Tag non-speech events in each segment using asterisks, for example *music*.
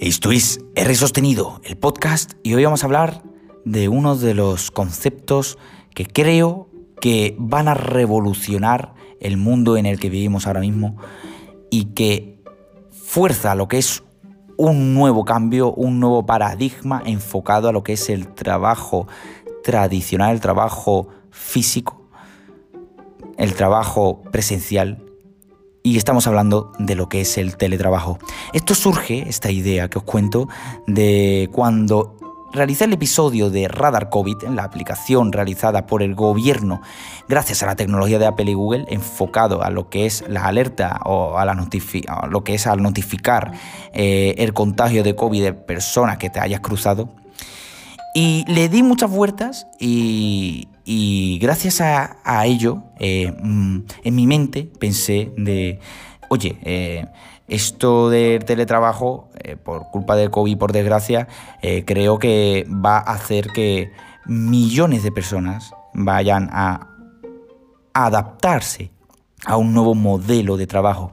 Esto es R Sostenido, el podcast, y hoy vamos a hablar de uno de los conceptos que creo que van a revolucionar el mundo en el que vivimos ahora mismo y que fuerza lo que es un nuevo cambio, un nuevo paradigma enfocado a lo que es el trabajo tradicional, el trabajo físico, el trabajo presencial y estamos hablando de lo que es el teletrabajo. Esto surge, esta idea que os cuento, de cuando realicé el episodio de Radar COVID, la aplicación realizada por el gobierno gracias a la tecnología de Apple y Google, enfocado a lo que es la alerta o a, la lo que es al notificar eh, el contagio de COVID de personas que te hayas cruzado. Y le di muchas vueltas y, y gracias a, ello, eh, mm, en mi mente pensé de, oye, eh, esto del teletrabajo, eh, por culpa del COVID, por desgracia, creo que va a hacer que millones de personas vayan a adaptarse a un nuevo modelo de trabajo.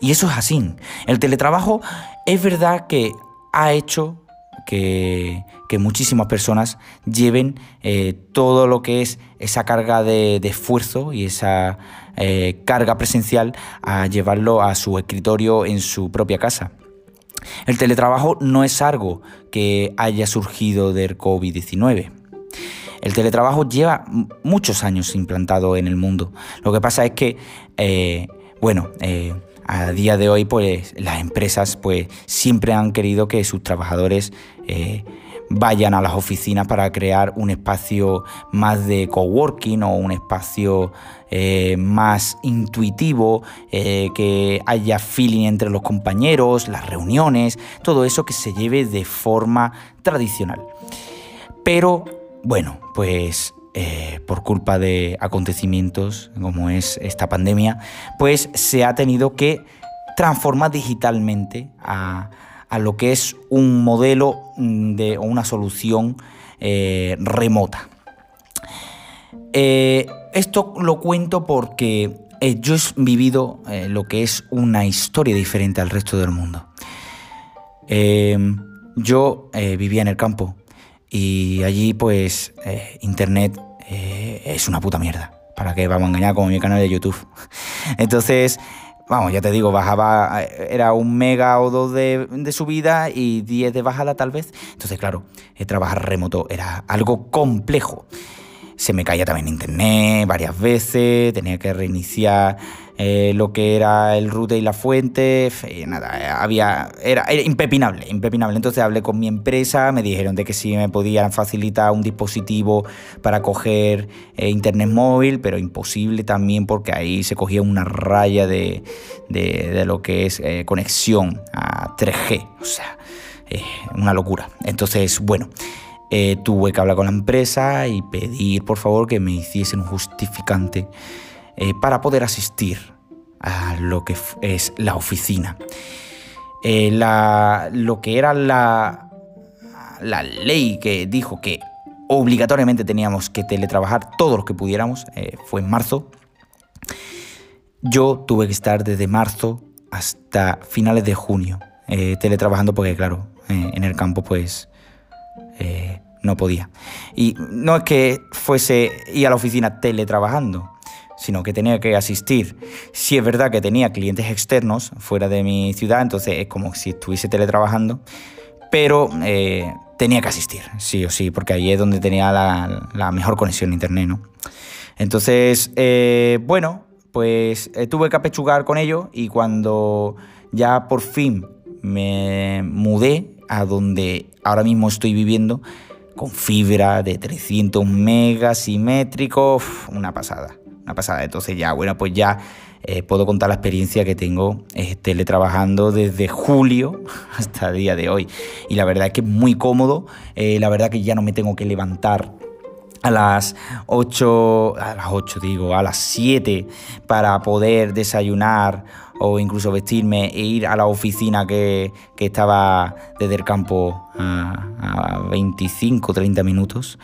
Y eso es así. El teletrabajo es verdad que ha hecho que, muchísimas personas lleven eh, todo lo que es esa carga de, esfuerzo y esa eh, carga presencial a llevarlo a su escritorio en su propia casa. El teletrabajo no es algo que haya surgido del COVID-19. El teletrabajo lleva muchos años implantado en el mundo. Lo que pasa es que, eh, bueno, a día de hoy, pues las empresas pues, siempre han querido que sus trabajadores eh, vayan a las oficinas para crear un espacio más de coworking o un espacio eh, más intuitivo, eh, que haya feeling entre los compañeros, las reuniones, todo eso que se lleve de forma tradicional. Pero bueno, pues eh, por culpa de acontecimientos como es esta pandemia, pues se ha tenido que transformar digitalmente a, lo que es un modelo mm, o una solución eh, remota. Eh, esto lo cuento porque yo he vivido lo que es una historia diferente al resto del mundo. yo vivía en el campo, y allí, pues, eh, Internet eh, es una puta mierda. ¿Para qué vamos a engañar como mi canal de YouTube? *laughs* Entonces, vamos, ya te digo, bajaba, eh, era un mega o dos de, subida y 10 de bajada tal vez. Entonces, claro, trabajar remoto era algo complejo. Se me caía también internet varias veces, tenía que reiniciar eh, lo que era el router y la fuente, nada, había, era, impepinable, impepinable. Entonces hablé con mi empresa, me dijeron de que sí me podían facilitar un dispositivo para coger eh, internet móvil, pero imposible también porque ahí se cogía una raya de, lo que es eh, conexión a 3G, o sea, una locura. Entonces, bueno. tuve que hablar con la empresa y pedir por favor que me hiciesen un justificante eh, para poder asistir a lo que es la oficina. Eh, lo que era la, la ley que dijo que obligatoriamente teníamos que teletrabajar todos los que pudiéramos eh, fue en marzo. Yo tuve que estar desde marzo hasta finales de junio teletrabajando porque claro, en el campo pues no podía. Y no es que fuese ir a la oficina teletrabajando, sino que tenía que asistir. Si es verdad que tenía clientes externos fuera de mi ciudad, entonces es como si estuviese teletrabajando, pero eh, tenía que asistir, sí o sí, porque ahí es donde tenía la, mejor conexión a internet, ¿no? Entonces, eh, bueno, pues eh, tuve que apechugar con ello y cuando ya por fin me mudé a donde ahora mismo estoy viviendo, con fibra de 300 megas simétrico, una pasada pasada. Entonces ya, bueno, pues ya eh, puedo contar la experiencia que tengo eh, teletrabajando desde julio *laughs* hasta el día de hoy. Y la verdad es que es muy cómodo, eh, la verdad que ya no me tengo que levantar a las 8, a las 8 digo, a las 7 para poder desayunar o incluso vestirme e ir a la oficina que, estaba desde el campo a, a 25, 30 minutos.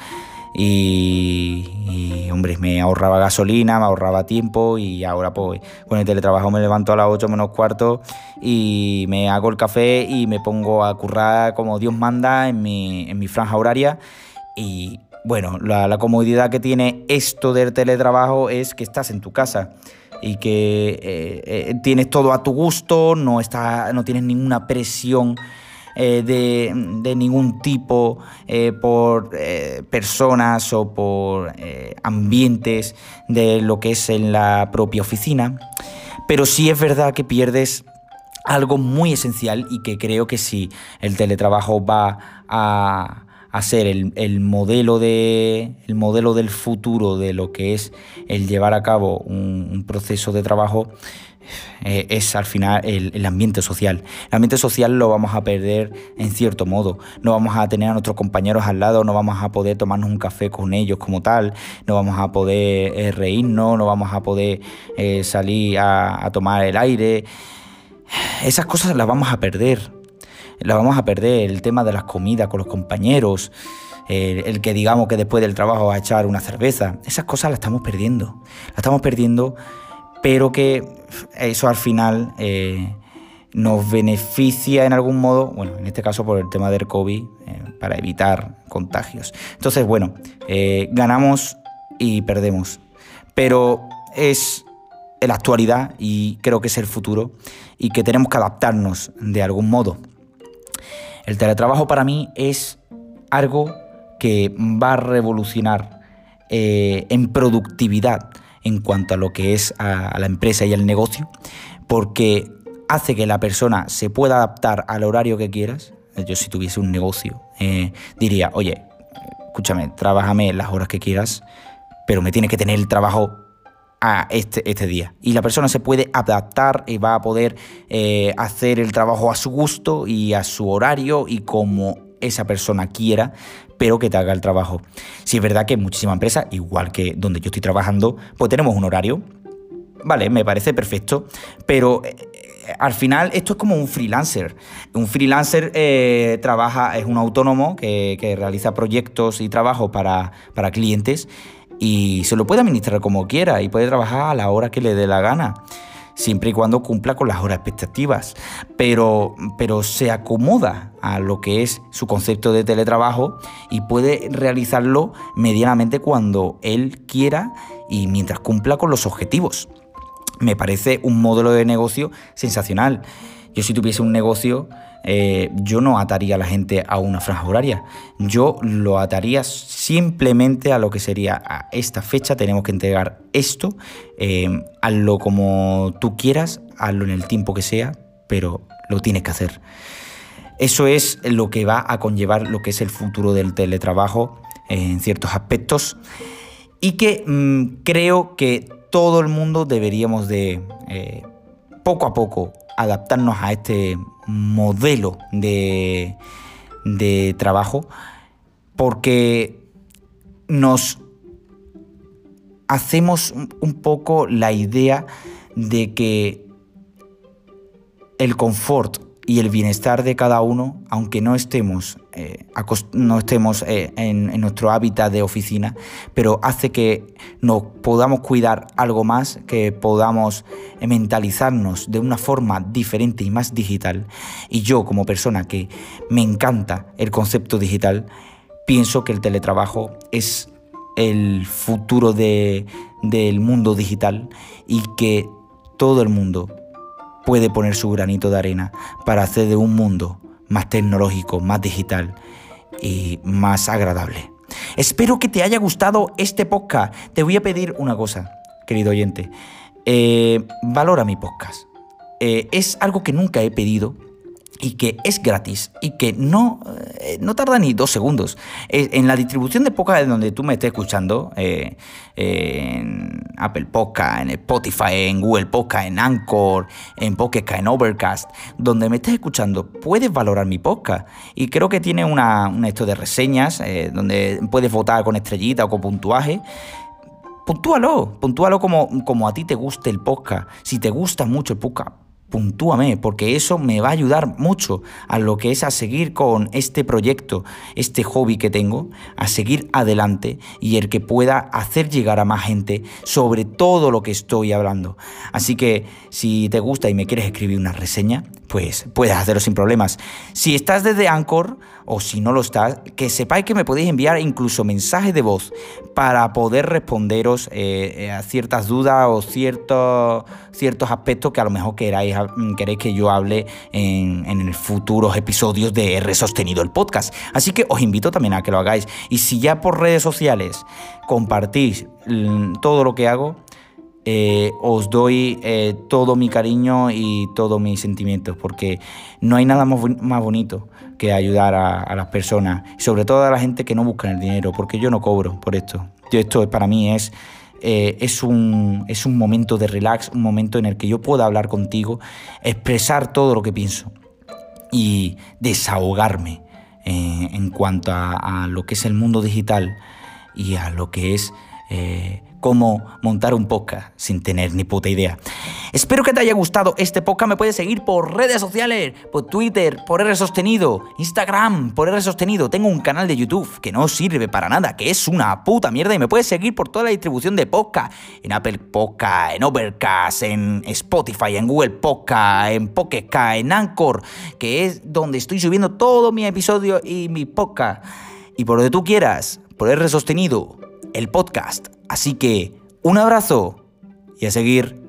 Y, hombre, me ahorraba gasolina, me ahorraba tiempo y ahora pues con el teletrabajo me levanto a las 8 menos cuarto y me hago el café y me pongo a currar como Dios manda en mi, en mi franja horaria. Y bueno, la, comodidad que tiene esto del teletrabajo es que estás en tu casa y que eh, eh, tienes todo a tu gusto, no, está, no tienes ninguna presión eh, de, ningún tipo por personas o por ambientes de lo que es en la propia oficina. Pero sí es verdad que pierdes algo muy esencial y que creo que si el teletrabajo va a a ser el, modelo de, el modelo del futuro de lo que es el llevar a cabo un, proceso de trabajo, eh, es al final el, ambiente social. El ambiente social lo vamos a perder en cierto modo. No vamos a tener a nuestros compañeros al lado, no vamos a poder tomarnos un café con ellos como tal, no vamos a poder eh, reírnos, no vamos a poder eh, salir a tomar el aire. Esas cosas las vamos a perder la vamos a perder, el tema de las comidas con los compañeros, el, que digamos que después del trabajo va a echar una cerveza, esas cosas las estamos perdiendo, las estamos perdiendo, pero que eso al final eh, nos beneficia en algún modo, bueno, en este caso por el tema del COVID, eh, para evitar contagios. Entonces, bueno, eh, ganamos y perdemos, pero es la actualidad y creo que es el futuro y que tenemos que adaptarnos de algún modo. El teletrabajo para mí es algo que va a revolucionar en productividad en cuanto a lo que es a, la empresa y al negocio, porque hace que la persona se pueda adaptar al horario que quieras. Yo si tuviese un negocio eh, diría, oye, escúchame, trabájame las horas que quieras, pero me tiene que tener el trabajo a este, este día. Y la persona se puede adaptar y va a poder eh, hacer el trabajo a su gusto y a su horario y como esa persona quiera, pero que te haga el trabajo. Si es verdad que en muchísimas empresas, igual que donde yo estoy trabajando, pues tenemos un horario. Vale, me parece perfecto, pero eh, al final esto es como un freelancer. Un freelancer eh, trabaja, es un autónomo que, que, realiza proyectos y trabajo para, para clientes y se lo puede administrar como quiera y puede trabajar a la hora que le dé la gana siempre y cuando cumpla con las horas expectativas, pero, pero se acomoda a lo que es su concepto de teletrabajo y puede realizarlo medianamente cuando él quiera y mientras cumpla con los objetivos. Me parece un modelo de negocio sensacional. Yo si tuviese un negocio eh, yo no ataría a la gente a una franja horaria. Yo lo ataría simplemente a lo que sería a esta fecha tenemos que entregar esto, eh, hazlo como tú quieras, hazlo en el tiempo que sea, pero lo tienes que hacer. Eso es lo que va a conllevar lo que es el futuro del teletrabajo en ciertos aspectos y que mm, creo que todo el mundo deberíamos de eh, poco a poco adaptarnos a este modelo de, trabajo porque nos hacemos un poco la idea de que el confort y el bienestar de cada uno, aunque no estemos, eh, no estemos eh, en, nuestro hábitat de oficina, pero hace que nos podamos cuidar algo más, que podamos eh, mentalizarnos de una forma diferente y más digital. Y yo como persona que me encanta el concepto digital, pienso que el teletrabajo es el futuro del mundo digital y que todo el mundo puede poner su granito de arena para hacer de un mundo más tecnológico, más digital y más agradable. Espero que te haya gustado este podcast. Te voy a pedir una cosa, querido oyente. Eh, valora mi podcast. Eh, es algo que nunca he pedido y que es gratis y que no, eh, no tarda ni dos segundos. en la distribución de podcast en donde tú me estés escuchando, eh, en Apple Podcast, en Spotify, en Google Podcast, en Anchor, en Podcast, en Overcast, donde me estés escuchando, puedes valorar mi podcast. Y creo que tiene una, esto de reseñas, eh, donde puedes votar con estrellita o con puntuaje puntúalo, puntúalo como, como a ti te guste el podcast. Si te gusta mucho el podcast, puntúame, porque eso me va a ayudar mucho a lo que es a seguir con este proyecto, este hobby que tengo, a seguir adelante y el que pueda hacer llegar a más gente sobre todo lo que estoy hablando. Así que si te gusta y me quieres escribir una reseña, pues puedes hacerlo sin problemas. Si estás desde Anchor o si no lo estás, que sepáis que me podéis enviar incluso mensajes de voz para poder responderos eh, eh, a ciertas dudas o ciertos, ciertos aspectos que a lo mejor queráis, queréis que yo hable en, en futuros episodios de R Sostenido el podcast. Así que os invito también a que lo hagáis. Y si ya por redes sociales compartís mm, todo lo que hago, eh, os doy eh, todo mi cariño y todos mis sentimientos, porque no hay nada más, bonito que ayudar a, las personas, sobre todo a la gente que no busca el dinero, porque yo no cobro por esto. Yo, esto para mí es, eh, es, un, es un momento de relax, un momento en el que yo pueda hablar contigo, expresar todo lo que pienso y desahogarme en cuanto a, lo que es el mundo digital y a lo que es cómo montar un podcast sin tener ni puta idea. Espero que te haya gustado este podcast. Me puedes seguir por redes sociales, por Twitter, por R Sostenido, Instagram, por R Sostenido. Tengo un canal de YouTube que no sirve para nada, que es una puta mierda. Y me puedes seguir por toda la distribución de podcast. En Apple Podcast, en Overcast, en Spotify, en Google Podcast, en Pocket en Anchor, que es donde estoy subiendo todo mi episodio y mi podcast. Y por donde tú quieras, por R Sostenido, el podcast. Así que un abrazo y a seguir